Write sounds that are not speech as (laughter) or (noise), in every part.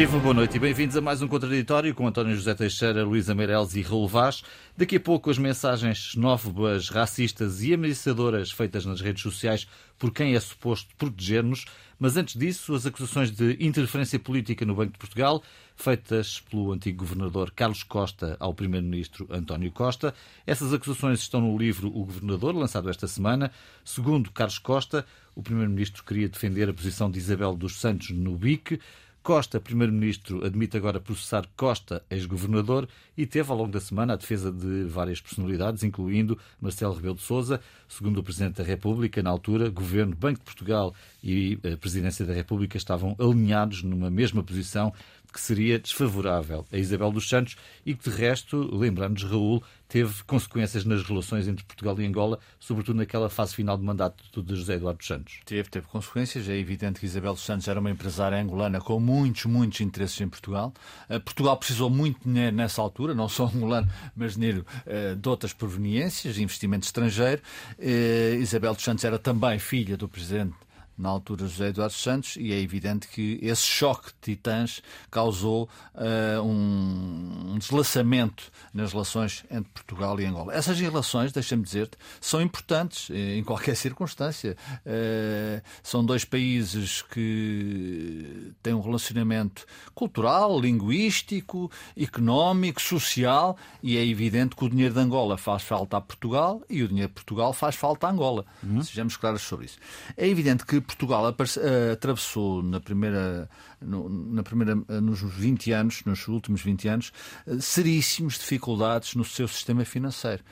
Viva, boa noite e bem-vindos a mais um Contraditório com António José Teixeira, Luísa Meireles e Raul Vaz. Daqui a pouco as mensagens xenófobas, racistas e ameaçadoras feitas nas redes sociais por quem é suposto proteger-nos. Mas antes disso, as acusações de interferência política no Banco de Portugal, feitas pelo antigo governador Carlos Costa ao primeiro-ministro António Costa. Essas acusações estão no livro O Governador, lançado esta semana. Segundo Carlos Costa, o primeiro-ministro queria defender a posição de Isabel dos Santos no BIC. Costa, primeiro-ministro, admite agora processar Costa, ex-governador, e teve ao longo da semana a defesa de várias personalidades, incluindo Marcelo Rebelo de Sousa, segundo o Presidente da República, na altura, Governo, Banco de Portugal e a Presidência da República estavam alinhados numa mesma posição que seria desfavorável a Isabel dos Santos e que, de resto, lembramos, Raul, teve consequências nas relações entre Portugal e Angola, sobretudo naquela fase final de mandato de José Eduardo dos Santos. Teve, teve consequências. É evidente que Isabel dos Santos era uma empresária angolana com muitos, muitos interesses em Portugal. Uh, Portugal precisou muito dinheiro nessa altura, não só angolano, mas dinheiro uh, de outras proveniências, investimento estrangeiro. Uh, Isabel dos Santos era também filha do presidente na altura José Eduardo Santos, e é evidente que esse choque de titãs causou uh, um, um deslaçamento nas relações entre Portugal e Angola. Essas relações, deixa-me dizer-te, são importantes eh, em qualquer circunstância. Uh, são dois países que têm um relacionamento cultural, linguístico, económico, social, e é evidente que o dinheiro de Angola faz falta a Portugal e o dinheiro de Portugal faz falta a Angola. Uhum. Sejamos claros sobre isso. É evidente que Portugal eh, atravessou na primeira, na primeira, eh, nos 20 anos, nos últimos 20 anos, eh, seríssimas dificuldades no seu sistema financeiro.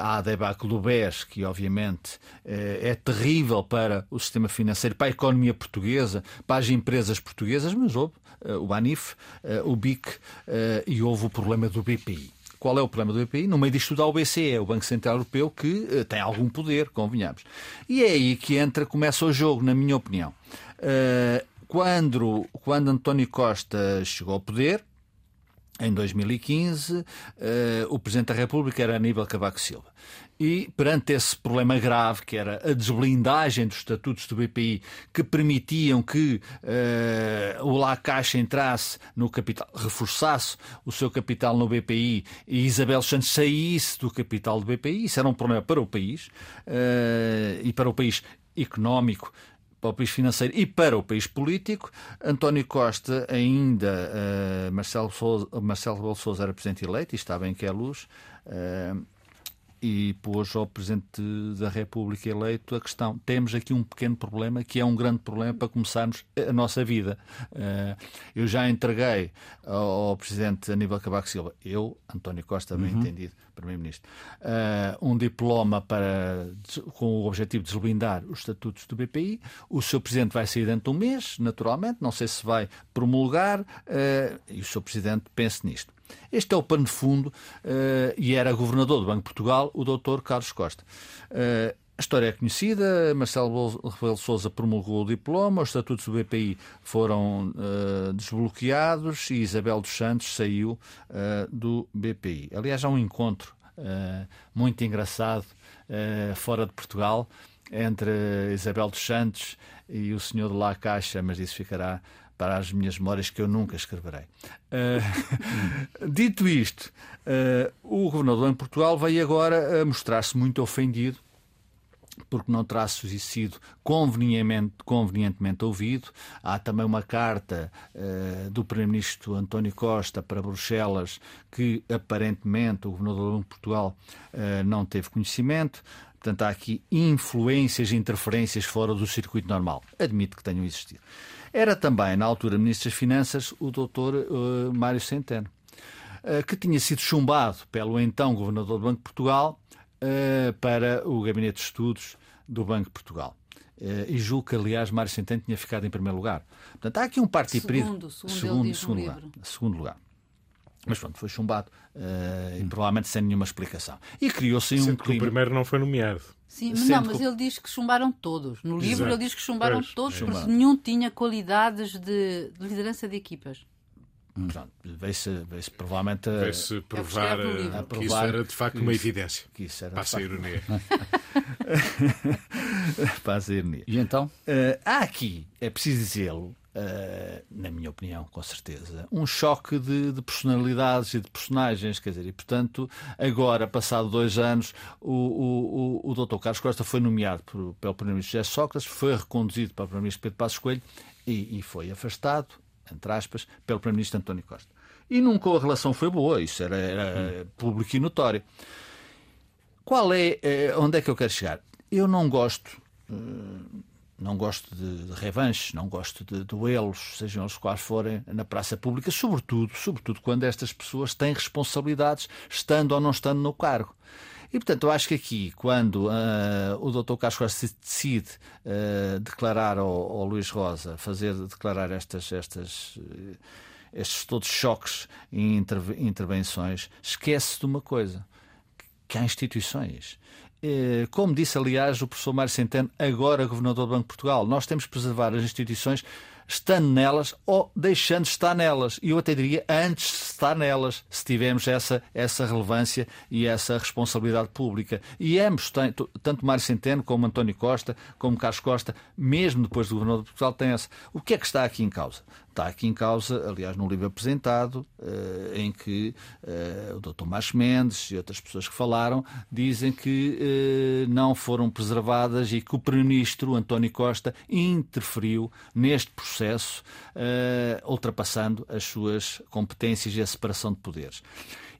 Há a debacle do BES, que obviamente é terrível para o sistema financeiro, para a economia portuguesa, para as empresas portuguesas, mas houve o BANIF, o BIC e houve o problema do BPI. Qual é o problema do BPI? No meio disto tudo há o BCE, o Banco Central Europeu, que uh, tem algum poder, convenhamos. E é aí que entra, começa o jogo, na minha opinião. Uh, quando, quando António Costa chegou ao poder, em 2015, uh, eh, o Presidente da República era Aníbal Cavaco Silva. E perante esse problema grave, que era a desblindagem dos estatutos do BPI, que permitiam que uh, o La Caixa entrasse no capital, reforçasse o seu capital no BPI e Isabel Santos saísse do capital do BPI, isso era um problema para o país uh, e para o país económico para o país financeiro e para o país político. António Costa, ainda uh, Marcelo, Sousa, Marcelo Rebelo Sousa era presidente eleito e estava em que é luz. Uh, e pôs ao Presidente da República eleito a questão. Temos aqui um pequeno problema que é um grande problema para começarmos a nossa vida. Uh, eu já entreguei ao, Presidente Aníbal Cavaco Silva, eu, António Costa, bem uhum. entendido, Primeiro-Ministro, uh, um diploma para, com o objetivo de desblindar os estatutos do BPI. O seu Presidente vai sair dentro de um mês, naturalmente, não sei se vai promulgar, uh, e o seu Presidente pense nisto. Este é o pano de fundo uh, e era governador do Banco de Portugal, o Dr. Carlos Costa. Uh, a história é conhecida, Marcelo Rebelo Sousa promulgou o diploma, os estatutos do BPI foram uh, desbloqueados e Isabel dos Santos saiu do BPI. Aliás, há um encontro muito engraçado fora de Portugal entre Isabel dos Santos e o senhor de La Caixa, mas isso ficará para as minhas memórias que eu nunca escreverei. (laughs) dito isto, o governador em Portugal veio agora mostrar-se muito ofendido porque não terá sido convenientemente, convenientemente ouvido. Há também uma carta uh, do Primeiro-Ministro António Costa para Bruxelas que aparentemente o Governador de Portugal uh, não teve conhecimento. Portanto, há aqui influências e interferências fora do circuito normal. Admito que tenham existido. Era também, na altura, Ministro das Finanças, o Dr. Uh, Mário Centeno, que tinha sido chumbado pelo então Governador do Banco de Portugal uh, para o Gabinete de Estudos do Banco de Portugal. Uh, e julgo que, aliás, Mário Centeno tinha ficado em primeiro lugar. Portanto, há aqui um partido segundo, segundo, segundo, segundo lugar. Segundo lugar. Mas pronto, foi chumbado uh, hum. e provavelmente sem nenhuma explicação. E criou-se um clima. Que o primeiro não foi nomeado. Sim, mas não, mas ele diz que chumbaram todos. No livro Exato. ele diz que chumbaram pois, todos, é. porque nenhum tinha qualidades de liderança de equipas. Pronto, veio-se, veio-se provavelmente a, veio-se provar, a, a provar que isso era de facto uma evidência. Que isso era Passa a ironia. (laughs) Passa a ironia. E então? Uh, há aqui, é preciso dizê-lo, Uh, na minha opinião, com certeza, um choque de, de, personalidades e de personagens, quer dizer, e portanto, agora, passado dois anos, o, o, o, o Dr. Carlos Costa foi nomeado por, pelo Primeiro-Ministro José Sócrates, foi reconduzido para o Primeiro-Ministro Pedro Passos Coelho e, e foi afastado, entre aspas, pelo Primeiro-Ministro António Costa. E nunca a relação foi boa, isso era, era público e notório. Qual é, eh, onde é que eu quero chegar? Eu não gosto eh, não gosto de, de revanches, não gosto de duelos, sejam eles quais forem, na praça pública, sobretudo, sobretudo quando estas pessoas têm responsabilidades, estando ou não estando no cargo. E, portanto, eu acho que aqui, quando uh, o Dr. Costa decide uh, declarar ao, ao, Luís Rosa, fazer declarar estas, estas, uh, estes todos choques e intervenções, esquece de uma coisa, que há instituições. Eh, como disse, aliás, o professor Mário Centeno, agora governador do Banco de Portugal, nós temos que preservar as instituições estando nelas ou deixando de estar nelas. E eu até diria antes de estar nelas, se tivermos essa, essa relevância e essa responsabilidade pública. E ambos, tanto Mário Centeno como António Costa, como Carlos Costa, mesmo depois do governador de Portugal, tem essa. O que é que está aqui em causa? Está aqui em causa, aliás, no livro apresentado, uh, em que uh, o Dr. Marcos Mendes e outras pessoas que falaram dizem que uh, não foram preservadas e que o Primeiro-Ministro António Costa interferiu neste processo, ultrapassando as suas competências e a separação de poderes.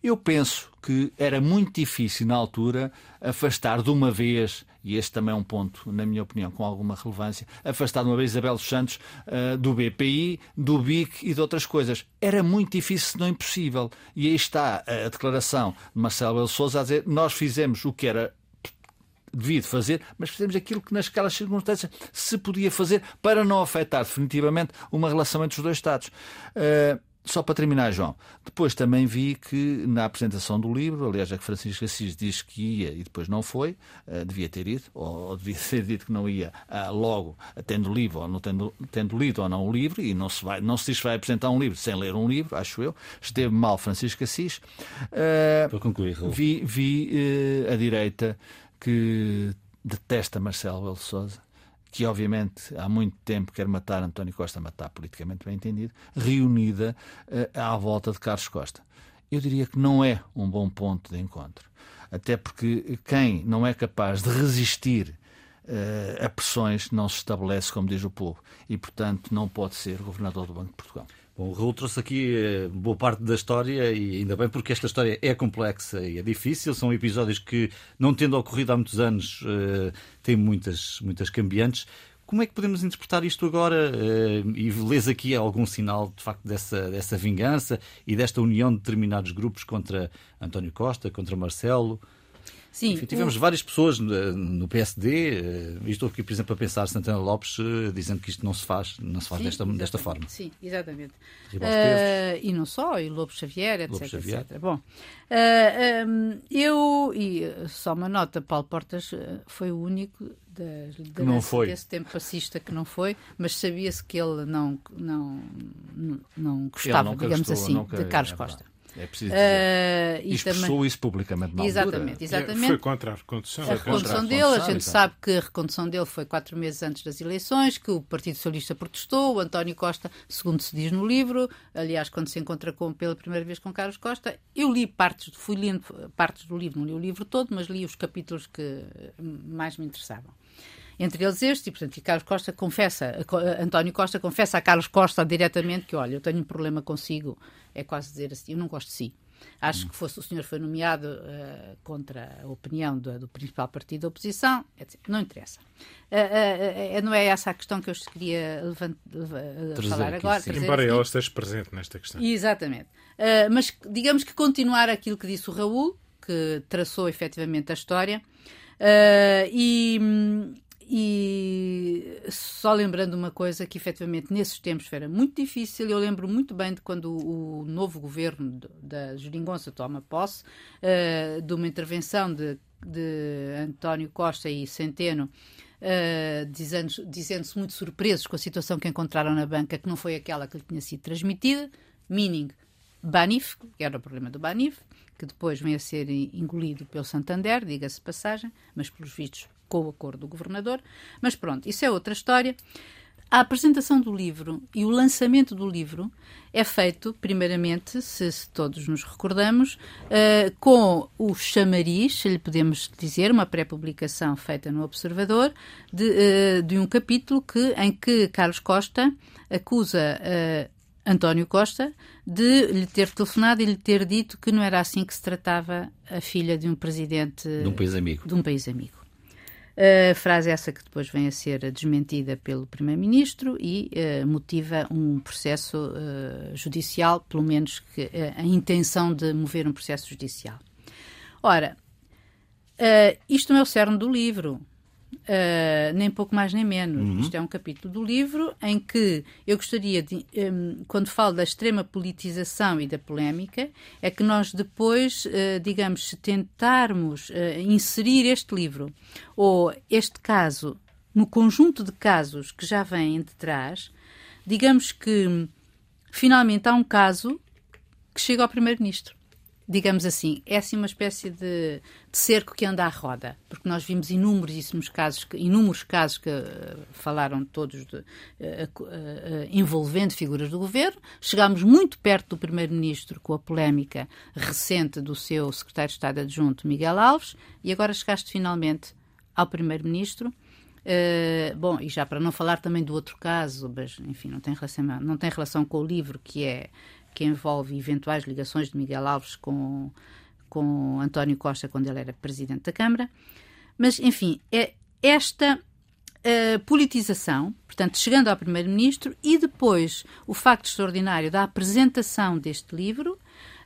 Eu penso que era muito difícil na altura afastar de uma vez, e este também é um ponto, na minha opinião, com alguma relevância, afastar de uma vez Isabel dos Santos uh, do BPI, do BIC e de outras coisas. Era muito difícil, se não impossível. E aí está a declaração de Marcelo Belo Souza a dizer nós fizemos o que era devido fazer, mas fizemos aquilo que nasquelas circunstâncias se podia fazer para não afetar definitivamente uma relação entre os dois Estados. Uh, só para terminar, João, depois também vi que na apresentação do livro, aliás, é que Francisco Assis diz que ia e depois não foi, uh, devia ter ido, ou, ou, devia (laughs) ter dito que não ia uh, logo, tendo livro ou não tendo, tendo lido ou não o livro, e não se, vai, não se diz que vai apresentar um livro sem ler um livro, acho eu. Esteve mal Francisco Assis. Uh, para concluir, vi, vi a direita que detesta Marcelo Belo Souza que obviamente há muito tempo quer matar António Costa, matar politicamente bem entendido, reunida uh, à volta de Carlos Costa. Eu diria que não é um bom ponto de encontro. Até porque quem não é capaz de resistir uh, a pressões não se estabelece, como diz o povo, e portanto não pode ser governador do Banco de Portugal. Bom, o Raul trouxe aqui eh, boa parte da história e ainda bem porque esta história é complexa e é difícil. São episódios que, não tendo ocorrido há muitos anos, uh, têm muitas, muitas cambiantes. Como é que podemos interpretar isto agora? Uh, e lês aqui algum sinal, de facto, dessa, dessa vingança e desta união de determinados grupos contra António Costa, contra Marcelo? Sim, Enfim, tivemos o... várias pessoas no PSD, eh, e estou aqui, por exemplo, a pensar Santana Lopes eh, dizendo que isto não se faz, não se faz sim, desta, desta forma. Sim, exatamente. Uh, e não só, e Lobo Xavier, etc. Lobo Xavier. etc. Bom, uh, um, eu, e só uma nota, Paulo Portas foi o único da não foi. desse tempo fascista que não foi, mas sabia-se que ele não, não, não gostava, digamos assim, nunca, de Carlos é Costa. É preciso dizer. Uh, Expressou também... isso publicamente na exatamente, altura. Exatamente. Foi contra a recondução. A recondução dele, a gente sabe que a recondução dele foi quatro meses antes das eleições, que o Partido Socialista protestou, o António Costa, segundo se diz no livro, aliás, quando se encontra com, pela primeira vez com Carlos Costa, eu li partes, fui lendo partes do livro, não li o livro todo, mas li os capítulos que mais me interessavam. Entre eles este, e portanto, e Carlos Costa confessa, António Costa confessa a Carlos Costa diretamente que, olha, eu tenho um problema consigo, é quase dizer assim, eu não gosto de si. Acho hum. que fosse, o senhor foi nomeado uh, contra a opinião do, do, principal partido da oposição, etc. Não interessa. Uh, uh, não é essa a questão que eu queria levant, falar agora. Embora ela esteja presente nesta questão. Exatamente. mas digamos que continuar aquilo que disse o Raul, que traçou efetivamente a história, e, e só lembrando uma coisa que efetivamente nesses tempos era muito difícil, eu lembro muito bem de quando o, novo governo da Geringonça toma posse, uh, de uma intervenção de, de António Costa e Centeno, Uh, dizendo-se dizendo muito surpresos com a situação que encontraram na banca, que não foi aquela que lhe tinha sido transmitida, meaning Banif, que era o problema do Banif, que depois vem a ser engolido pelo Santander, diga-se passagem, mas pelos vistos com o acordo do governador. Mas pronto, isso é outra história. a apresentação do livro e o lançamento do livro é feito, primeiramente, se, se todos nos recordamos, uh, com o chamariz, se lhe podemos dizer, uma pré-publicação feita no Observador, de, uh, de, um capítulo que, em que Carlos Costa acusa uh, António Costa de lhe ter telefonado e lhe ter dito que não era assim que se tratava a filha de um presidente de um país amigo. De um país amigo. Uh, frase essa que depois vem a ser desmentida pelo Primeiro-Ministro e uh, motiva um processo uh, judicial, pelo menos que, a intenção de mover um processo judicial. Ora, isto não é o cerne do livro. Uh, nem pouco mais nem menos. Uhum. Isto é um capítulo do livro em que eu gostaria de, um, quando falo da extrema politização e da polémica, é que nós depois, uh, digamos, se tentarmos uh, inserir este livro ou este caso no conjunto de casos que já vêm de trás, digamos que finalmente há um caso que chega ao Primeiro-Ministro digamos assim, é assim uma espécie de, de, cerco que anda à roda, porque nós vimos inúmeros casos, que, inúmeros casos que uh, falaram todos de, uh, uh, envolvendo figuras do governo. Chegámos muito perto do primeiro-ministro com a polémica recente do seu secretário de Estado adjunto Miguel Alves e agora chegaste finalmente ao primeiro-ministro. Bom, e já para não falar também do outro caso, mas enfim, não tem relação, não tem relação com o livro, que é que envolve eventuais ligações de Miguel Alves com, com António Costa quando ele era presidente da Câmara. Mas, enfim, é esta uh, politização, portanto, chegando ao Primeiro-Ministro, e depois o facto extraordinário da apresentação deste livro,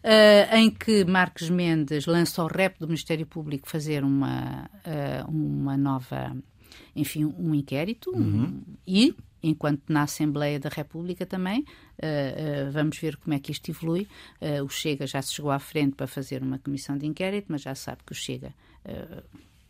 Uh, em que Marcos Mendes lança o rep do Ministério Público fazer uma, uh, uma nova, enfim, um inquérito uhum. um, e enquanto na Assembleia da República também. Uh, uh, vamos ver como é que isto evolui. Uh, o Chega já se chegou à frente para fazer uma comissão de inquérito, mas já sabe que o Chega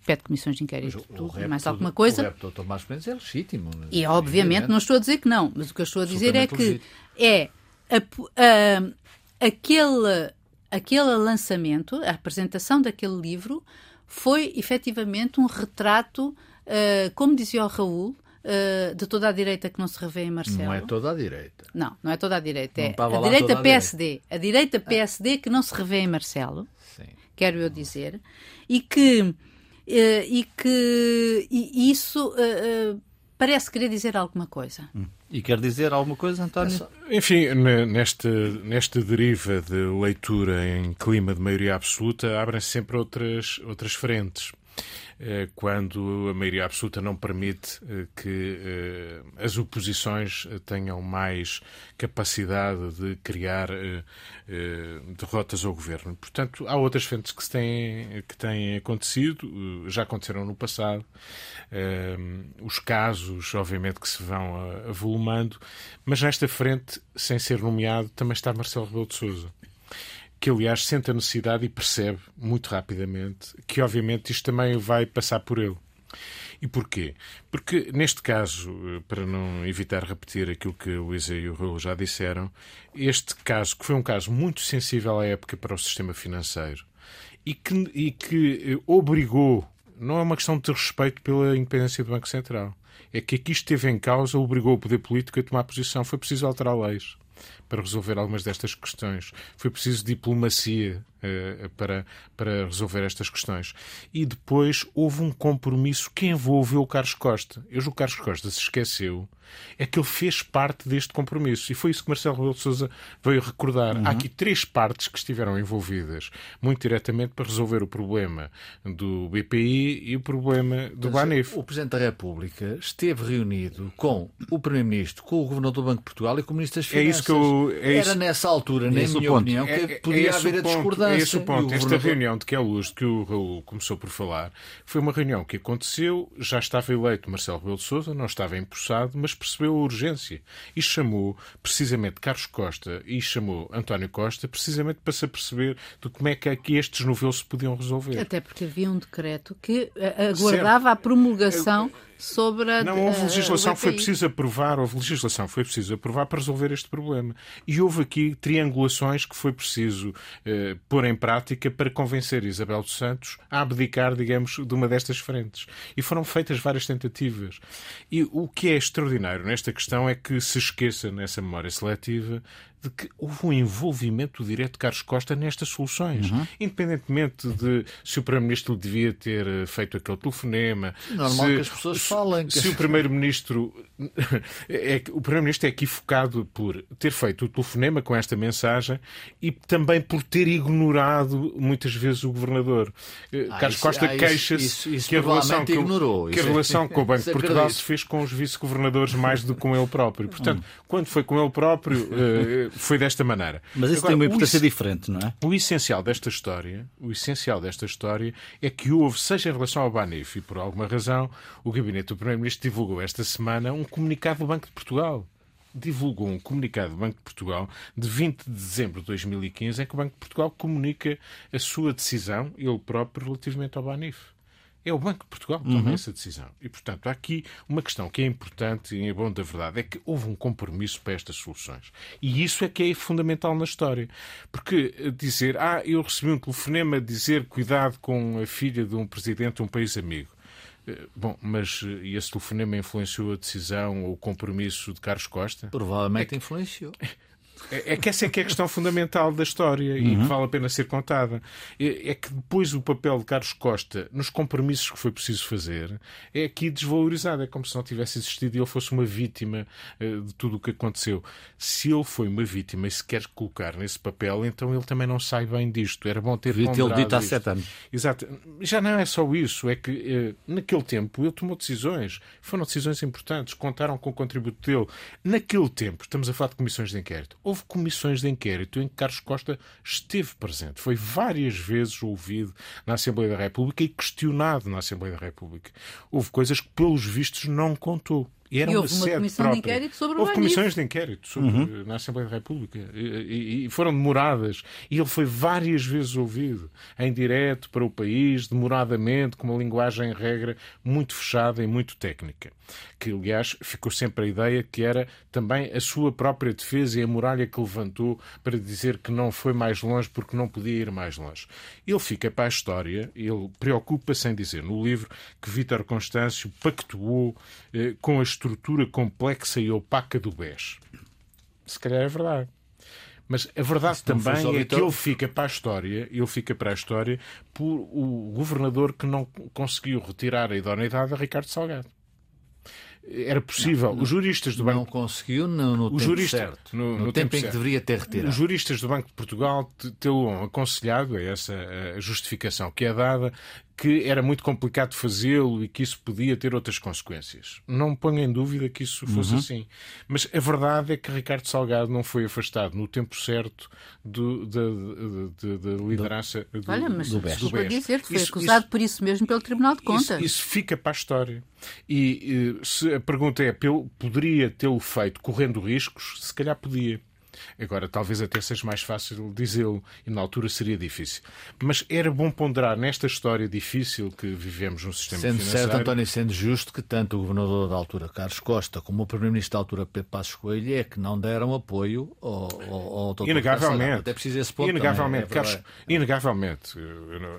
pede comissões de inquérito, mas tudo, repto, mais alguma coisa. O repto do Tomás Mendes é legítimo. E obviamente não estou a dizer que não, mas o que eu estou a dizer é que é a, a, aquele, aquele lançamento, a apresentação daquele livro foi efetivamente um retrato, como dizia o Raul, uh, de toda a direita que não se revê em Marcelo. Não é toda a direita. Não, não é toda a direita. é a direita PSD. A direita. a direita PSD que não se revê em Marcelo, Sim. quero eu dizer, e que, uh, e que e isso uh, parece querer dizer alguma coisa. Hum. E quer dizer alguma coisa, António? Enfim, nesta, nesta deriva de leitura em clima de maioria absoluta, abrem-se sempre outras, outras frentes. Eh, quando a maioria absoluta não permite eh, que eh, as oposições tenham mais capacidade de criar derrotas ao governo. Portanto, há outras frentes que, têm, que têm acontecido, já aconteceram no passado. Os casos, obviamente, que se vão avolumando, mas nesta frente, sem ser nomeado, também está Marcelo Rebelo de Sousa que aliás sente a necessidade e percebe muito rapidamente que obviamente isto também vai passar por ele. E porquê? Porque neste caso, para não evitar repetir aquilo que o Luísa e o Raul já disseram, este caso, que foi um caso muito sensível à época para o sistema financeiro e que, e que obrigou, não é uma questão de respeito pela independência do Banco Central, é que aqui esteve em causa, obrigou o poder político a tomar posição. Foi preciso alterar leis para resolver algumas destas questões. Foi preciso diplomacia para, para resolver estas questões. E depois houve um compromisso que envolveu o Carlos Costa. Eu julgo que o Carlos Costa se esqueceu é que ele fez parte deste compromisso. E foi isso que Marcelo Rebelo de Sousa veio recordar. Uhum. Há aqui três partes que estiveram envolvidas muito diretamente para resolver o problema do BPI e o problema do Mas, Banif. O Presidente da República esteve reunido com o Primeiro-Ministro, com o Governador do Banco de Portugal e com o Ministro das Finanças. É isso que eu, é Era nessa altura, na minha ponto. opinião, que é, podia é haver a discordância. É esse o ponto. Esta reunião de que é luz, que o Raul começou por falar, foi uma reunião que aconteceu, já estava eleito Marcelo Rebelo de Sousa, não estava empossado, mas percebeu a urgência e chamou precisamente Carlos Costa e chamou António Costa precisamente para se aperceber de como é que aqui estes novelos se podiam resolver. Até porque havia um decreto que eh, aguardava certo. a promulgação sobre a. Não, houve legislação que foi preciso aprovar, houve legislação foi preciso aprovar para resolver este problema. E houve aqui triangulações que foi preciso eh, pôr em prática para convencer Isabel dos Santos a abdicar, digamos, de uma destas frentes. E foram feitas várias tentativas. E o que é extraordinário nesta questão é que se esqueça nessa memória seletiva de que houve um envolvimento direto de Carlos Costa nestas soluções. Uhum. Independentemente de se o Primeiro-Ministro devia ter eh, feito aquele telefonema. Normal se, que as pessoas falem. Se o Primeiro-Ministro. (laughs) É, o Primeiro-Ministro é equivocado por ter feito o telefonema com esta mensagem e também por ter ignorado muitas vezes o Governador. Eh, ah, Carlos isso, Costa ah, queixa-se que, a relação, que, ignorou, que a relação com o Banco de Portugal se fez com os vice-governadores mais do que com ele próprio. Portanto, hum. quando foi com ele próprio eh, foi desta maneira. Mas isso Agora, tem uma importância diferente, não é? O essencial desta história, o essencial desta história é que houve, seja em relação ao Banif e por alguma razão, o gabinete do Primeiro-Ministro divulgou esta semana um comunicado do Banco de Portugal divulgou um comunicado do Banco de Portugal de 20 de dezembro de 2015 em que o Banco de Portugal comunica a sua decisão, ele próprio, relativamente ao Banif. É o Banco de Portugal que toma uhum. essa decisão. E, portanto, há aqui uma questão que é importante e é bom da verdade, é que houve um compromisso para estas soluções. E isso é que é fundamental na história. Porque eh, dizer, ah, eu recebi um telefonema dizer cuidado com a filha de um presidente de um país amigo. Eh, bom, mas eh, esse telefonema influenciou a decisão ou o compromisso de Carlos Costa? Provavelmente é que... influenciou. (laughs) É, é que essa é que é a questão fundamental da história e uhum. que vale a pena ser contada. É, é, que depois o papel de Carlos Costa nos compromissos que foi preciso fazer é aqui desvalorizado. É como se não tivesse existido e ele fosse uma vítima uh, de tudo o que aconteceu. Se ele foi uma vítima e se quer colocar nesse papel, então ele também não sai bem disto. Era bom ter Devia ele dito há sete anos. Exato. Já não é só isso. É que uh, naquele tempo ele tomou decisões. Foram decisões importantes. Contaram com o contributo dele. Naquele tempo, estamos a falar de comissões de inquérito houve comissões de inquérito em que Carlos Costa esteve presente. Foi várias vezes ouvido na Assembleia da República e questionado na Assembleia da República. Houve coisas que, pelos vistos, não contou. E, era e houve uma, uma comissão própria. de inquérito sobre Houve comissões de inquérito sobre, uhum. na Assembleia da República e, e, foram demoradas. E ele foi várias vezes ouvido em direto para o país, demoradamente, com uma linguagem regra muito fechada e muito técnica. Que, aliás, ficou sempre a ideia que era também a sua própria defesa e a muralha que levantou para dizer que não foi mais longe porque não podia ir mais longe. Ele fica para a história, ele preocupa-se em dizer no livro que Vítor Constâncio pactuou eh, com a estrutura complexa e opaca do BES. Se calhar é verdade. Mas a verdade também é que ele fica para a história, ele fica para a história por o governador que não conseguiu retirar a idoneidade a Ricardo Salgado era possível. Não, não, os juristas do Banco não conseguiu no, no tempo jurista, certo, no, no, no tempo, tempo, em que deveria ter retirado. Os juristas do Banco de Portugal tê-lo aconselhado, é essa a justificação que é dada, que era muito complicado fazê-lo e que isso podia ter outras consequências. Não ponho em dúvida que isso fosse uhum. assim. Mas a verdade é que Ricardo Salgado não foi afastado no tempo certo do, da, liderança do, Olha, mas do, BES. Do dizer que foi isso, acusado isso, por isso mesmo pelo Tribunal de Contas. Isso, isso fica para a história. E se a pergunta é, poderia tê-lo feito correndo riscos? Se calhar podia. Agora, talvez até seja mais fácil dizê-lo e na altura seria difícil. Mas era bom ponderar nesta história difícil que vivemos no sistema sendo financeiro. Sendo certo, António, sendo justo que tanto o governador da altura, Carlos Costa, como o primeiro-ministro da altura, Pedro Passos Coelho, é que não deram apoio ao, ao, ao doutor Inegavelmente. Até precisa esse ponto Inegavelmente. Também, é Carlos, inegavelmente.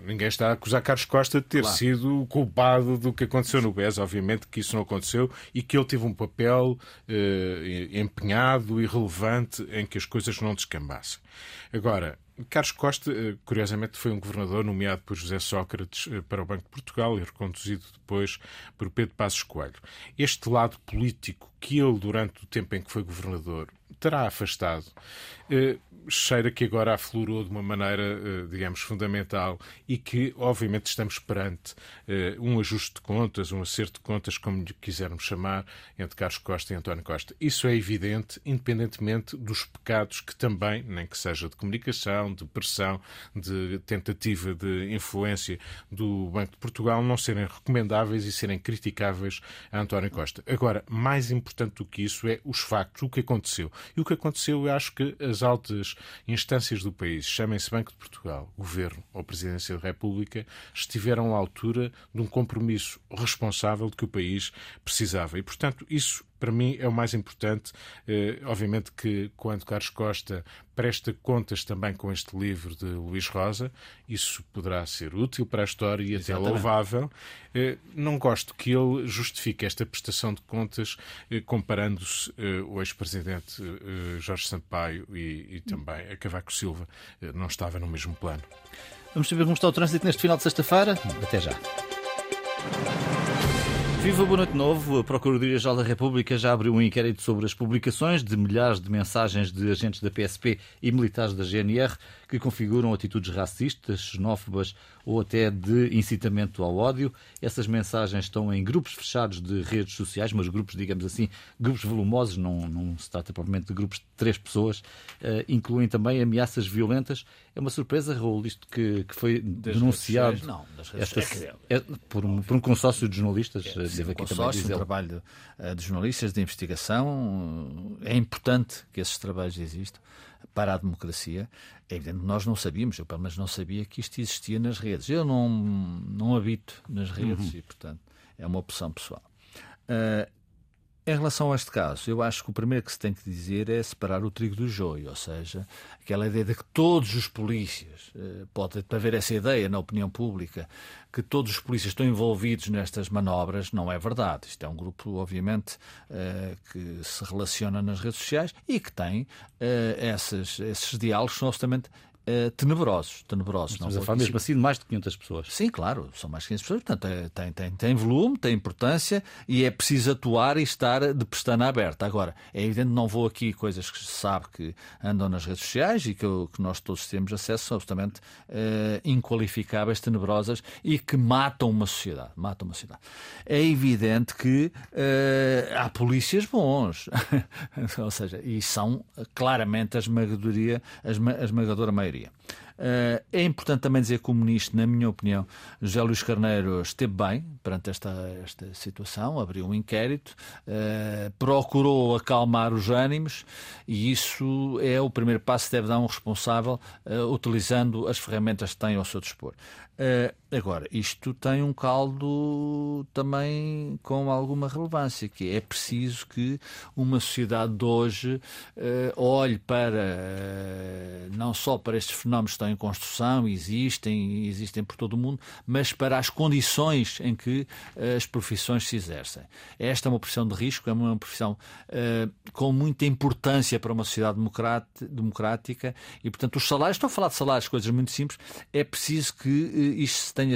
Ninguém está a acusar Carlos Costa de ter claro. sido culpado do que aconteceu no BES. Obviamente que isso não aconteceu e que ele teve um papel eh, empenhado e relevante em que as coisas não descambassem. Agora, Carlos Costa, eh, curiosamente, foi um governador nomeado por José Sócrates eh, para o Banco de Portugal e reconduzido depois por Pedro Passos Coelho. Este lado político que ele, durante o tempo em que foi governador, terá afastado, cheira que agora aflorou de uma maneira, eh, digamos, fundamental e que, obviamente, estamos perante eh, um ajuste de contas, um acerto de contas, como lhe quisermos chamar, entre Carlos Costa e António Costa. Isso é evidente, independentemente dos pecados que também, nem que seja de comunicação, de pressão, de tentativa de influência do Banco de Portugal, não serem recomendáveis e serem criticáveis a António Costa. Agora, mais importante do que isso é os factos, o que aconteceu. E o que aconteceu, eu acho que as altas instâncias do país, chamem-se Banco de Portugal, Governo ou Presidência da República, estiveram à altura de um compromisso responsável de que o país precisava. E, portanto, isso para mim é o mais importante. Eh, obviamente que quando Carlos Costa presta contas também com este livro de Luís Rosa, isso poderá ser útil para a história e até louvável. Eh, não gosto que ele justifique esta prestação de contas eh, comparando-se o ex-presidente Jorge Sampaio e, e também a Cavaco Silva. Não estava no mesmo plano. Vamos saber como está o trânsito neste final de sexta-feira. Até já. Viva Boa Noite Novo. A Procuradoria-Geral da República já abriu um inquérito sobre as publicações de milhares de mensagens de agentes da PSP e militares da GNR que configuram atitudes racistas, xenófobas ou até de incitamento ao ódio. Essas mensagens estão em grupos fechados de redes sociais, mas grupos, digamos assim, grupos volumosos, não, não se trata propriamente de grupos de três pessoas, uh, incluem também ameaças violentas. É uma surpresa, Raul, isto que, que foi das denunciado sociais, não, das redes esta, é, por, um, por um consórcio de jornalistas. É, devo aqui também dizer. trabalho uh, de jornalistas, de investigação. É importante que esses trabalhos existam para a democracia. É evidente que nós não sabíamos, eu pelo menos não sabia que isto existia nas redes. Eu não, não habito nas redes uhum. e, portanto, é uma opção pessoal. Uh, em relação a este caso, eu acho que o primeiro que se tem que dizer é separar o trigo do joio, ou seja, aquela ideia de que todos os polícias, eh, pode haver essa ideia na opinião pública, que todos os polícias estão envolvidos nestas manobras, não é verdade. Isto é um grupo, obviamente, eh, que se relaciona nas redes sociais e que tem eh, esses, esses diálogos são absolutamente uh, tenebrosos. tenebrosos Estamos não a falar mesmo assim de mais de 500 pessoas. Sim, claro, são mais de 500 pessoas. Portanto, é, tem, tem, tem volume, tem importância e é preciso atuar e estar de pestana aberta. Agora, é evidente não vou aqui coisas que se sabe que andam nas redes sociais e que, que nós todos temos acesso, são absolutamente uh, inqualificáveis, tenebrosas e que matam uma sociedade. Matam uma sociedade. É evidente que uh, há polícias bons, (laughs) ou seja, e são claramente a esmagadora, a esmagadora maioria Uh, é importante também dizer que o ministro, na minha opinião, José Luís Carneiro, esteve bem perante esta, esta situação, abriu um inquérito, uh, procurou acalmar os ânimos e isso é o primeiro passo que deve dar um responsável uh, utilizando as ferramentas que tem ao seu dispor. Uh, agora, isto tem um caldo também com alguma relevância, que é preciso que uma sociedade de hoje uh, olhe para uh, não só para estes fenómenos que estão em construção, existem, existem por todo o mundo, mas para as condições em que as profissões se exercem. Esta é uma profissão de risco, é uma profissão com muita importância para uma sociedade democrática e, portanto, os salários, estou a falar de salários, coisas muito simples, é preciso que isto tenha,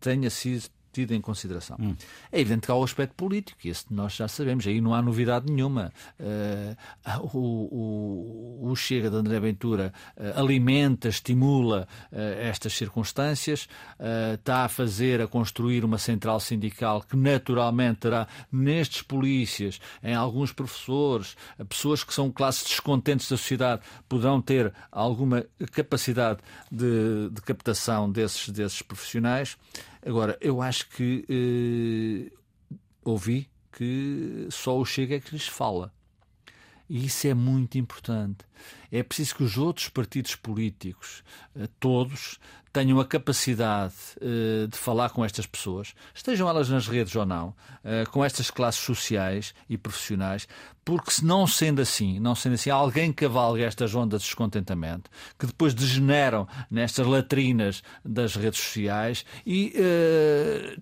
tenha sido tido em consideração. Hum. É evidente que há o aspecto político, e esse nós já sabemos, aí não há novidade nenhuma. Uh, o, o, o, Chega de André Ventura uh, alimenta, estimula uh, estas circunstâncias, está a fazer, a construir uma central sindical que naturalmente terá nestes polícias, em alguns professores, pessoas que são classes descontentes da sociedade, poderão ter alguma capacidade de, de captação desses, desses profissionais. Agora, eu acho que eh, ouvi que só o Chega é que lhes fala. E isso é muito importante. É preciso que os outros partidos políticos, eh, todos, tenham a capacidade uh, de falar com estas pessoas, estejam elas nas redes ou não, uh, com estas classes sociais e profissionais, porque se não sendo assim, não sendo assim, alguém cavalga estas ondas de descontentamento, que depois degeneram nestas latrinas das redes sociais e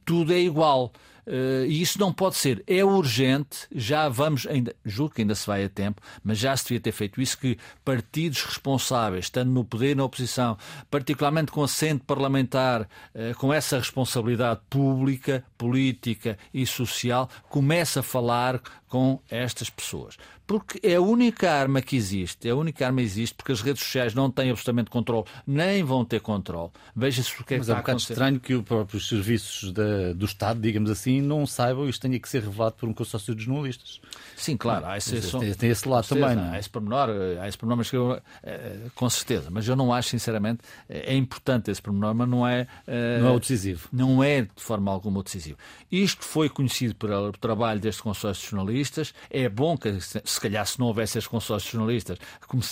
tudo é igual. Uh, e isso não pode ser. É urgente, já vamos, ainda, julgo que ainda se vai a tempo, mas já se devia ter feito isso, que partidos responsáveis, estando no poder e na oposição, particularmente com assento parlamentar, uh, com essa responsabilidade pública, política e social, comece a falar com estas pessoas. Porque é a única arma que existe, é a única arma que existe porque as redes sociais não têm absolutamente controle, nem vão ter controle. Veja-se o que é Mas que é um bocado estranho que os próprios serviços da, do Estado, digamos assim, não saibam isto tenha que ser revelado por um consórcio de jornalistas. Sim, claro, há esse, tem, tem esse lado certeza, também. Não? É? Há esse pormenor, há esse pormenor mas eu, é, com certeza. Mas eu não acho, sinceramente, é, é importante esse pormenor, mas não é. Não é o decisivo. Não é de forma alguma o decisivo. Isto foi conhecido pelo trabalho deste consórcio de jornalistas. É bom que se calhar se não houvesse esses consórcios jornalistas,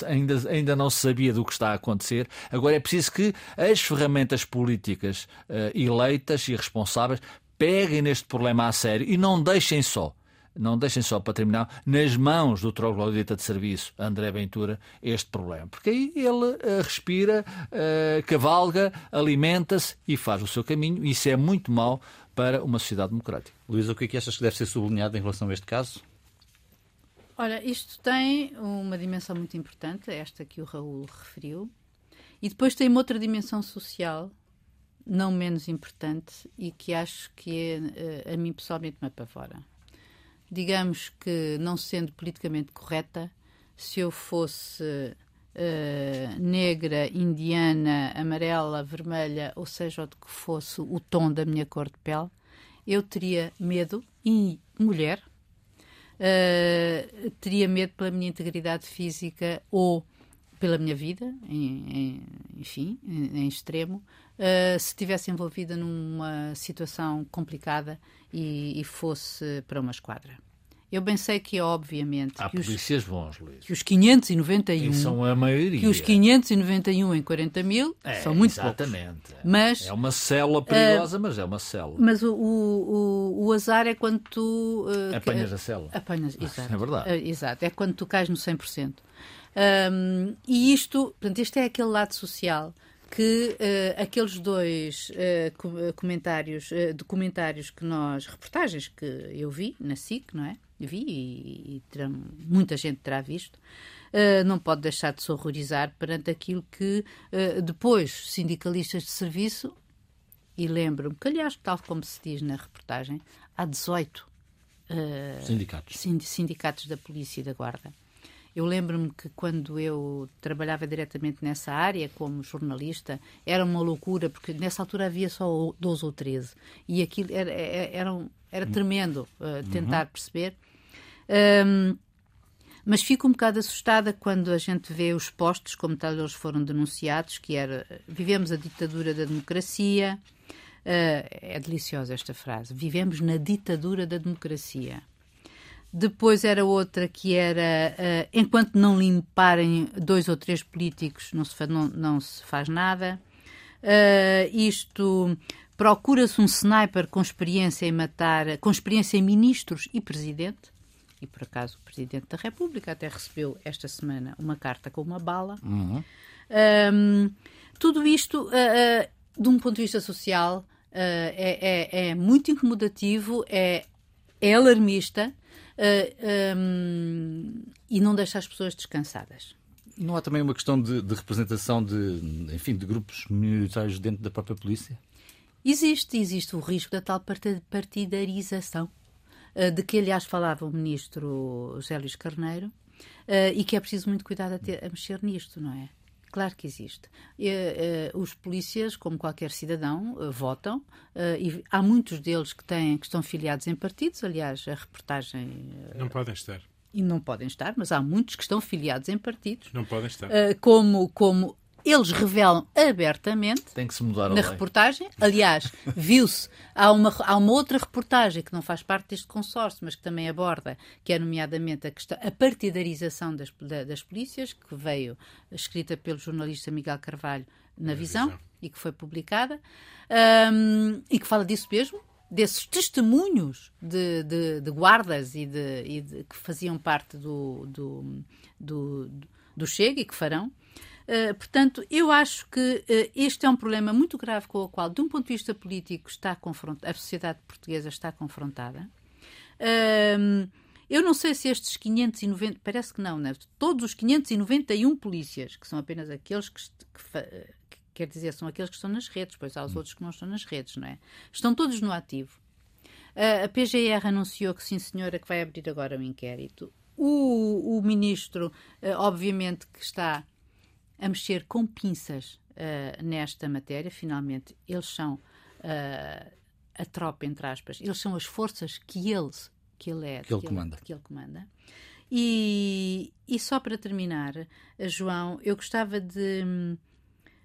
ainda, ainda não se sabia do que está a acontecer. Agora é preciso que as ferramentas políticas uh, eleitas e responsáveis peguem neste problema a sério e não deixem só não deixem só para terminar, nas mãos do troglodita de serviço, André Ventura, este problema. Porque aí ele uh, respira, uh, cavalga, alimenta-se e faz o seu caminho. Isso é muito mau para uma sociedade democrática. Luísa, o que é que achas que deve ser sublinhado em relação a este caso? Olha, isto tem uma dimensão muito importante, esta que o Raul referiu, e depois tem uma outra dimensão social, não menos importante, e que acho que é, eh, a mim pessoalmente me apavora. Digamos que, não sendo politicamente correta, se eu fosse uh, negra, indiana, amarela, vermelha, ou seja, o que fosse o tom da minha cor de pele, eu teria medo, e mulher, uh, teria medo pela minha integridade física ou pela minha vida, em, em, enfim, em, em extremo, uh, se estivesse envolvida numa situação complicada e, e fosse para uma esquadra. Eu bem sei que, obviamente. Há que polícias os, bons, Luís. Que os 591. E são a maioria. Que os 591 em 40 mil é, são muito exatamente. poucos. Mas, é uma célula perigosa, uh, mas é uma célula. Mas o, o, o azar é quando tu. Uh, apanhas a célula. Apanhas, exato. É verdade. Uh, exato. É quando tu cais no 100%. Um, e isto, portanto, este é aquele lado social que uh, aqueles dois uh, comentários, uh, documentários que nós, reportagens que eu vi na SIC, não é? Vi e, e terá, muita gente terá visto, uh, não pode deixar de se horrorizar perante aquilo que uh, depois sindicalistas de serviço, e lembro-me que, aliás, tal como se diz na reportagem, há 18 uh, eh, sindicatos. sindicatos da Polícia e da Guarda. Eu lembro-me que quando eu trabalhava diretamente nessa área como jornalista, era uma loucura, porque nessa altura havia só 12 ou 13. E aquilo era, era, era, era tremendo uh, tentar uhum. perceber. Um, mas fico um bocado assustada quando a gente vê os postos, como tal eles foram denunciados, que era vivemos a ditadura da democracia. Uh, é deliciosa esta frase. Vivemos na ditadura da democracia. Depois era outra que era uh, enquanto não limparem dois ou três políticos, não se, não, não se faz nada. Uh, isto procura-se um sniper com experiência em matar, com experiência em ministros e presidente e por acaso o Presidente da República até recebeu esta semana uma carta com uma bala. Uhum. Um, tudo isto, uh, uh, de um ponto de vista social, uh, é, é, é, muito incomodativo, é, é alarmista um, e não deixa as pessoas descansadas. Não há também uma questão de, de representação de, enfim, de grupos minoritários dentro da própria polícia? Existe, existe o risco da tal partidarização de que, aliás, falava o ministro José Luís Carneiro, eh, e que é preciso muito cuidado a, ter, a mexer nisto, não é? Claro que existe. os polícias, como qualquer cidadão, eh, votam e há muitos deles que, têm, que estão filiados em partidos. Aliás, a reportagem. Não podem estar. E não podem estar, mas há muitos que estão filiados em partidos. Não podem estar. como, como eles revelam abertamente Tem que se mudar na reportagem. Aliás, (laughs) viu-se, há uma, há uma outra reportagem que não faz parte deste consórcio, mas que também aborda, que é nomeadamente a, questão, a partidarização das, das polícias, que veio escrita pelo jornalista Miguel Carvalho na Visão, Visão. e que foi publicada, um, e que fala disso mesmo, desses testemunhos de, de, de guardas e, de, e que faziam parte do, do, do, do Chega e que farão. Eh, portanto, eu acho que uh, este é um problema muito grave com o qual, de um ponto de vista político, está a sociedade portuguesa está confrontada. Uh, eu não sei se estes 590, parece que não, né? todos os 591 polícias, que são apenas aqueles que, que, que, quer dizer, são aqueles que estão nas redes, pois há os hum. outros que não estão nas redes, não é? Estão todos no ativo. a PGR anunciou que sim, senhora, que vai abrir agora o um inquérito. O, o ministro, obviamente, que está a mexer com pinças uh, nesta matéria. Finalmente, eles são uh, a tropa, entre aspas, eles são as forças que eles que ele é, que ele, que comanda. que ele comanda. E, e só para terminar, João, eu gostava de hum,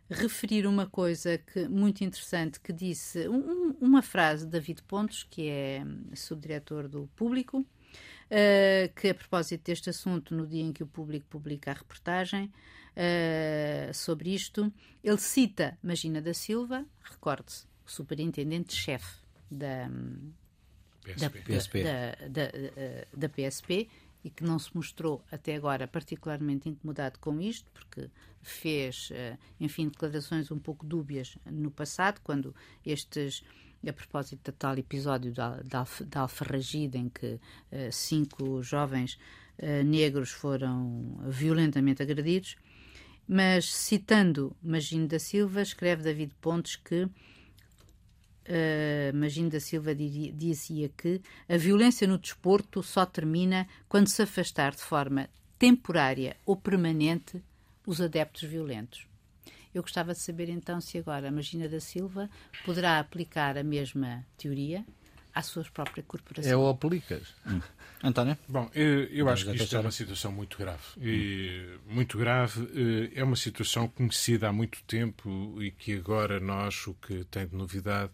referir uma coisa que, muito interessante que disse, um, uma frase de David Pontos, que é hum, subdiretor do Público, uh, que a propósito deste assunto, no dia em que o público publica a reportagem uh, sobre isto, ele cita Magina da Silva, recorde-se, o superintendente-chefe da, da, PSP. Da, da, da, PSP e que não se mostrou até agora particularmente incomodado com isto, porque fez, enfim, declarações um pouco dúbias no passado, quando estes a propósito do tal episódio da, da, da Alfarragida, em que uh, cinco jovens uh, negros foram violentamente agredidos. Mas, citando Magino da Silva, escreve David Pontes que uh, Magino da Silva dizia que a violência no desporto só termina quando se afastar de forma temporária ou permanente os adeptos violentos. Eu gostava de saber então se agora Magina da Silva poderá aplicar a mesma teoria à sua própria corporação. É ou aplicas? Hum. António? Bom, eu, eu acho que isto é uma situação muito grave. E, muito grave. Eh, é uma situação conhecida há muito tempo e que agora nós, o que tem de novidade,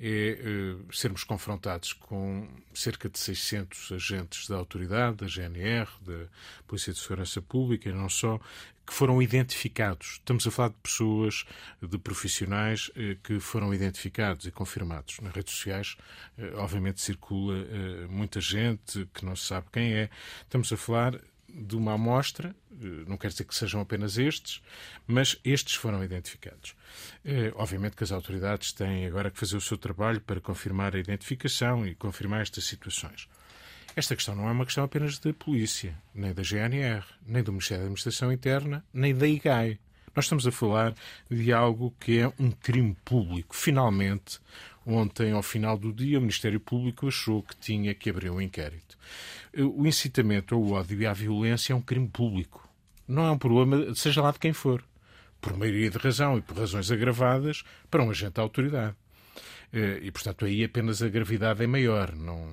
é uh, sermos confrontados com cerca de 600 agentes da autoridade, da GNR, da Polícia de Segurança Pública e não só, que foram identificados. Estamos a falar de pessoas, de profissionais eh, que foram identificados e confirmados. Nas redes sociais, eh, obviamente, circula eh, muita gente que não se sabe quem é. Estamos a falar de uma amostra, não quer dizer que sejam apenas estes, mas estes foram identificados. Obviamente que as autoridades têm agora que fazer o seu trabalho para confirmar a identificação e confirmar estas situações. Esta questão não é uma questão apenas da polícia, nem da GNR, nem do Ministério da Administração Interna, nem da IGAI. Nós estamos a falar de algo que é um crime público. Finalmente, ontem, ao final do dia, o Ministério Público achou que tinha que abrir um inquérito. O incitamento ao ódio e à violência é um crime público. Não é um problema, seja lá de quem for. Por maioria de razão e por razões agravadas, para um agente da autoridade. Eh, e, portanto, aí apenas a gravidade é maior, não,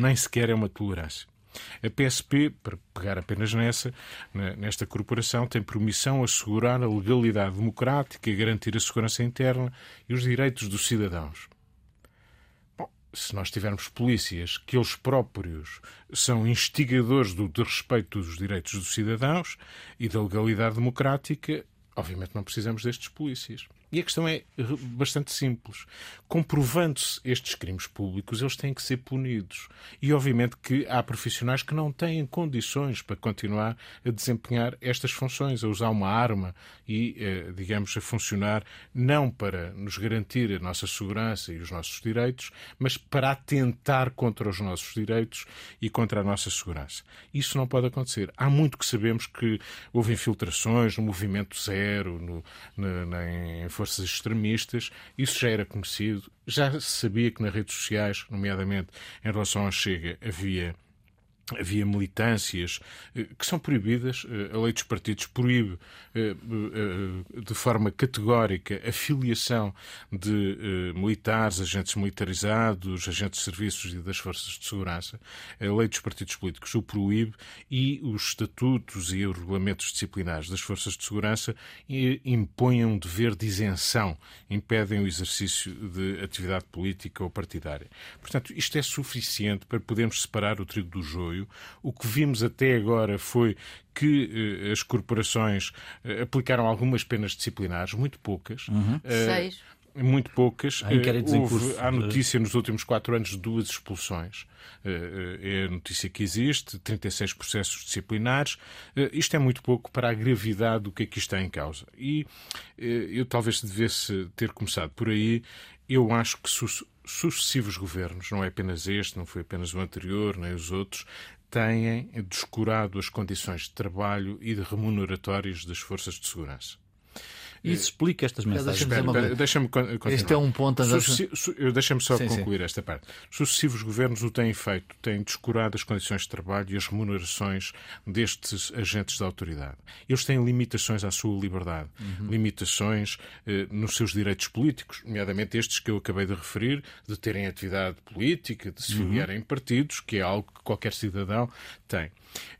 nem sequer é uma tolerância. A PSP, para pegar apenas nessa, nesta corporação, tem por missão assegurar a legalidade democrática, garantir a segurança interna e os direitos dos cidadãos. Se nós tivermos polícias que eles próprios são instigadores do desrespeito dos direitos dos cidadãos e da legalidade democrática, obviamente não precisamos destes polícias. E a questão é bastante simples. Comprovando-se estes crimes públicos, eles têm que ser punidos. E, obviamente, que há profissionais que não têm condições para continuar a desempenhar estas funções, a usar uma arma e, eh, digamos, a funcionar não para nos garantir a nossa segurança e os nossos direitos, mas para atentar contra os nossos direitos e contra a nossa segurança. Isso não pode acontecer. Há muito que sabemos que houve infiltrações no movimento zero, no, na, na, forças extremistas, isso já era conhecido, já se sabia que nas redes sociais, nomeadamente em relação ao Chega, havia havia militâncias eh, que são proibidas. Eh, a lei dos partidos proíbe eh, de forma categórica a filiação de militares, agentes militarizados, agentes de serviços e das forças de segurança. A lei dos partidos políticos o proíbe e os estatutos e os regulamentos disciplinares das forças de segurança impõem um dever de isenção, impedem o exercício de atividade política ou partidária. Portanto, isto é suficiente para podermos separar o trigo do joio apoio. O que vimos até agora foi que eh, as corporações eh, aplicaram algumas penas disciplinares, muito poucas. Uhum. Eh, Seis muito poucas. Há, Houve, há notícia nos últimos quatro anos de duas expulsões. É a notícia que existe, 36 processos disciplinares. Isto é muito pouco para a gravidade do que aqui está em causa. E eu talvez devesse ter começado por aí. Eu acho que sucessivos governos, não é apenas este, não foi apenas o anterior, nem os outros, têm descurado as condições de trabalho e de remuneratórios das forças de segurança. Isso explica estas mensagens. Deixa-me continuar. Este é um ponto. Deixa-me só sim, concluir sim. esta parte. Sucessivos governos o têm feito, têm descurado as condições de trabalho e as remunerações destes agentes da autoridade. Eles têm limitações à sua liberdade, uhum. limitações eh, nos seus direitos políticos, nomeadamente estes que eu acabei de referir, de terem atividade política, de se uhum. filiarem uhum. em partidos, que é algo que qualquer cidadão tem.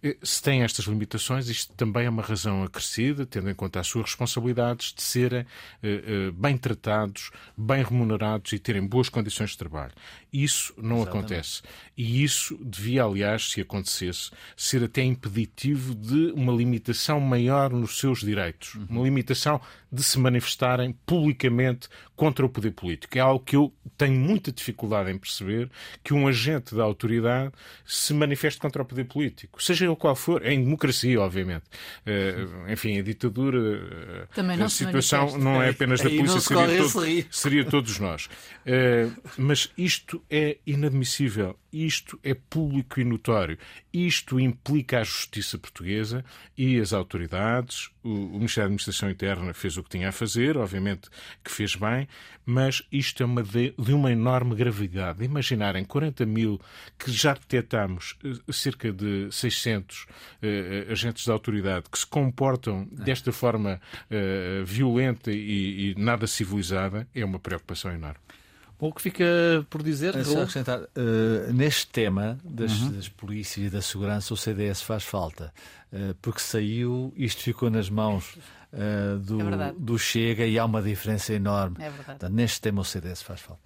Eh, se tem estas limitações, isto também é uma razão acrescida, tendo em conta as suas responsabilidades, de serem uh, uh, bem tratados, bem remunerados e terem boas condições de trabalho. Isso não Exatamente. acontece. E isso devia, aliás, se acontecesse, ser até impeditivo de uma limitação maior nos seus direitos. Uhum. Uma limitação de se manifestarem publicamente contra o poder político. É algo que eu tenho muita dificuldade em perceber que um agente da autoridade se manifeste contra o poder político, seja ele qual for, em democracia, obviamente. Uh, enfim, a ditadura, Também a situação não é apenas da polícia, seria, todo, seria, todos nós. Uh, mas isto é inadmissível isto é público e notório. Isto implica a justiça portuguesa e as autoridades. O, o, Ministério da Administração Interna fez o que tinha a fazer, obviamente que fez bem, mas isto é uma de, de uma enorme gravidade. Imaginarem 40 mil que já detectamos eh, cerca de 600 uh, eh, eh, agentes da autoridade que se comportam desta forma violenta e, e nada civilizada é uma preocupação enorme. O que fica por dizer? É só acrescentar, uh, neste tema das, uhum. das, polícias e da segurança, o CDS faz falta, uh, porque saiu, isto ficou nas mãos uh, do, é do, Chega e há uma diferença enorme. É verdade. neste tema, o CDS faz falta.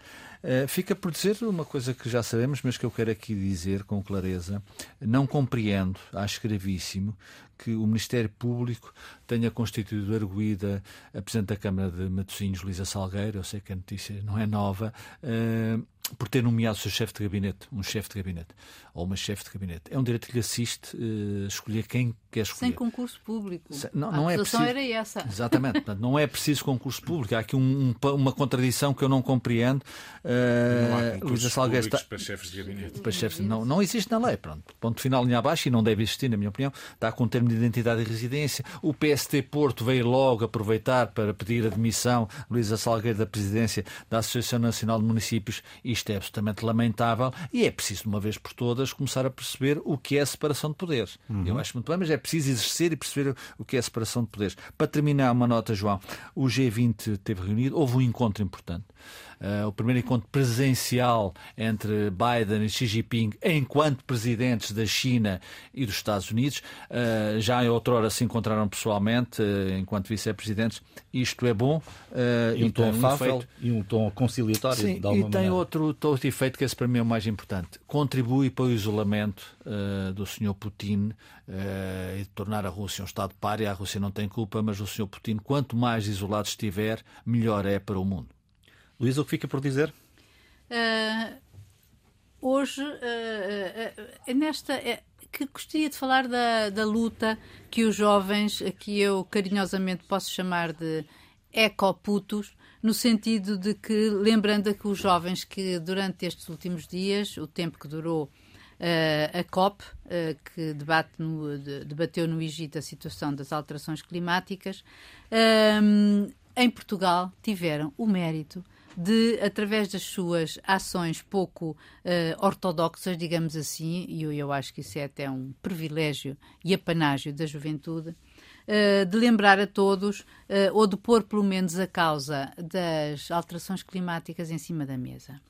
Fica por dizer uma coisa que já sabemos, mas que eu quero aqui dizer com clareza. Não compreendo, acho gravíssimo, que o Ministério Público tenha constituído arguída a Presidente da Câmara de Matosinhos, Luísa Salgueiro, eu sei que a notícia não é nova, uh, por ter nomeado o seu chefe de gabinete, um chefe de gabinete, ou uma chefe de gabinete. É um direito que lhe assiste uh, escolher quem quer escolher. Sem concurso público. Se, não, não a é preciso, era essa. Exatamente. Portanto, não é preciso concurso público. Há aqui um, um, uma contradição que eu não compreendo. Uh, não há Luísa Salgueiro está... para chefes de gabinete. Para chefes, não, não existe na lei. Pronto. Ponto final, linha abaixo, e não deve existir, na minha opinião. Está com o termo de identidade e residência. O PST Porto veio logo aproveitar para pedir admissão Luísa Salgueiro da presidência da Associação Nacional de Municípios. Isto é absolutamente lamentável e é preciso, de uma vez por todas, começar a perceber o que é a separação de poderes. Uhum. Eu acho muito bem, mas é preciso exercer e perceber o que é a separação de poderes. Para terminar, uma nota, João. O G20 teve reunido, houve um encontro importante uh, o primeiro encontro presencial entre Biden e Xi Jinping enquanto presidentes da China e dos Estados Unidos. Uh, já em outrora se encontraram pessoalmente uh, enquanto vice-presidentes. Isto é bom. e um tom afável e um tom conciliatório. Sim, e tem maneira. outro, outro efeito que esse para mim é o mais importante. Contribui para o isolamento do Sr. Putin e de tornar a Rússia um Estado párea. A Rússia não tem culpa, mas o Sr. Putin, quanto mais isolado estiver, melhor é para o mundo. Luísa, o que fica por dizer? Uh, hoje, uh, uh, nesta. que gostaria de falar da, da luta que os jovens, que eu carinhosamente posso chamar de ecoputos, no sentido de que, lembrando que os jovens que durante estes últimos dias, o tempo que durou uh, a COP, uh, que debate no, de, debateu no Egito a situação das alterações climáticas, uh, em Portugal tiveram o mérito de, através das suas ações pouco uh, ortodoxas, digamos assim, e eu, eu acho que isso é até um privilégio e apanágio da juventude, uh, de lembrar a todos, uh, ou de pôr pelo menos a causa das alterações climáticas em cima da mesa.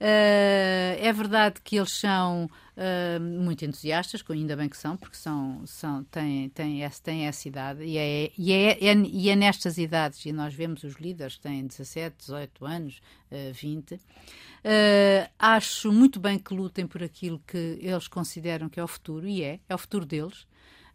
Uh, é verdade que eles são uh, muito entusiastas, ainda bem que são, porque são, são, têm, têm, essa, têm essa idade, e é, e, é, é, e é nestas idades, e nós vemos os líderes que têm 17, 18 anos, uh, 20. Uh, acho muito bem que lutem por aquilo que eles consideram que é o futuro, e é, é o futuro deles.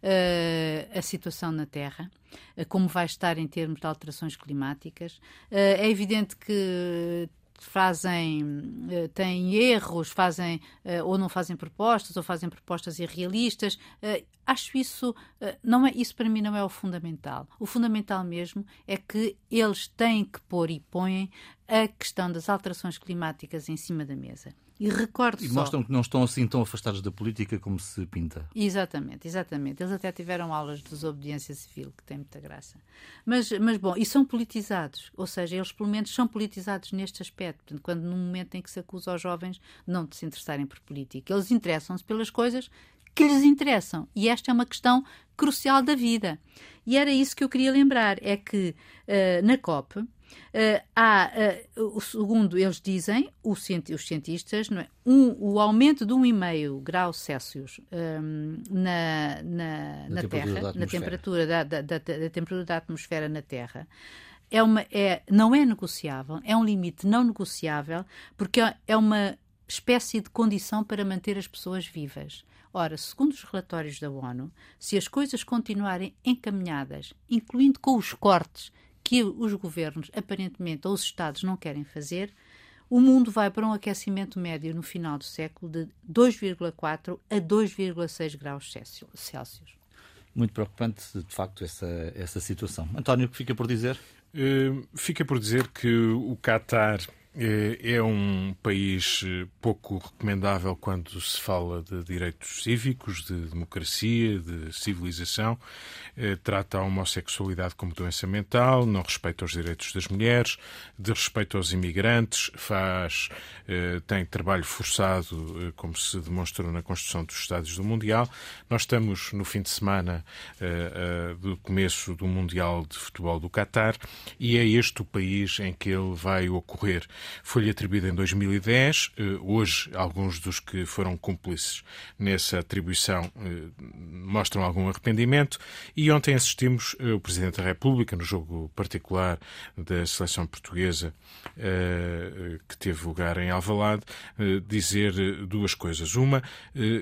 Uh, a situação na Terra, uh, como vai estar em termos de alterações climáticas. Uh, é evidente que fazem eh, têm erros, fazem eh, ou não fazem propostas ou fazem propostas irrealistas. Eh, acho isso não é isso para mim não é o fundamental. O fundamental mesmo é que eles têm que pôr e põem a questão das alterações climáticas em cima da mesa. E recordo E só... mostram que não estão assim tão afastados da política como se pinta. Exatamente, exatamente. Eles até tiveram aulas de desobediência civil, que tem muita graça. Mas, mas bom, e são politizados, ou seja, eles pelo menos são politizados neste aspecto, portanto, quando no momento em que se acusa aos jovens não de se interessarem por política. Eles interessam-se pelas coisas que lhes interessam. E esta é uma questão crucial da vida. E era isso que eu queria lembrar, é que uh, na COP há, uh, o segundo, eles dizem, os cientistas, é? um, o aumento de 1,5 graus Celsius um, na, na, na, Terra, na temperatura da, da, da, da temperatura da atmosfera na Terra, é uma, é, não é negociável, é um limite não negociável, porque é, é uma espécie de condição para manter as pessoas vivas. Ora, segundo os relatórios da ONU, se as coisas continuarem encaminhadas, incluindo com os cortes que os governos, aparentemente, ou os Estados não querem fazer, o mundo vai para um aquecimento médio no final do século de 2,4 a 2,6 graus Celsius. Muito preocupante, de facto, essa, essa situação. António, o que fica por dizer? Uh, fica por dizer que o Qatar é, é um país eh, pouco recomendável quando se fala de direitos cívicos, de democracia, de civilização. Eh, trata a homossexualidade como doença mental, não respeita os direitos das mulheres, de respeito aos imigrantes, faz, eh, tem trabalho forçado, como se demonstrou na construção dos Estados do Mundial. Nós estamos no fim de semana do começo do Mundial de Futebol do Qatar e é este o país em que ele vai ocorrer. Foi-lhe atribuída em 2010. Eh, hoje, alguns dos que foram cúmplices nessa atribuição eh, mostram algum arrependimento. E ontem assistimos eh, o Presidente da República, no jogo particular da seleção portuguesa, que teve lugar em Alvalade, dizer duas coisas. Uma,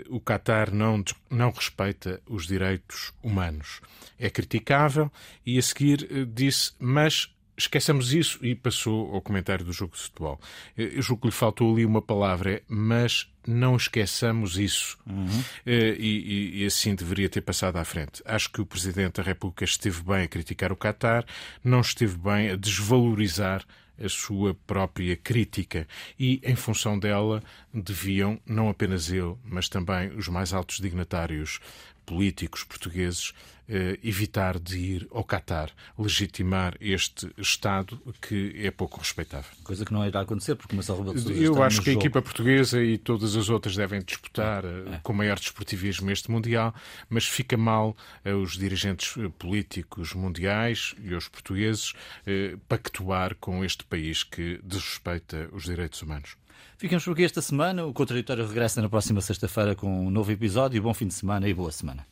o Qatar não, não respeita os direitos humanos. É criticável. E a seguir disse, mas esqueçamos isso e passou ao comentário do jogo de futebol. Eu julgo que lhe faltou ali uma palavra, mas não esqueçamos isso. Uhum. E, e, e, assim deveria ter passado à frente. Acho que o Presidente da República esteve bem a criticar o Qatar, não esteve bem a desvalorizar a sua própria crítica e, em função dela, deviam, não apenas ele, mas também os mais altos dignatários políticos portugueses eh, evitar de ir ao Qatar legitimar este Estado que é pouco respeitável. Coisa que não irá acontecer, porque de Sousa Eu acho que jogo. a equipa portuguesa e todas as outras devem disputar eh, é. com maior desportivismo este Mundial, mas fica mal os dirigentes eh, políticos mundiais e os portugueses pactuar com este país que desrespeita os direitos humanos. Ficamos por aqui esta semana. O Contraditório regressa na próxima sexta-feira com um novo episódio. Bom fim de semana e boa semana.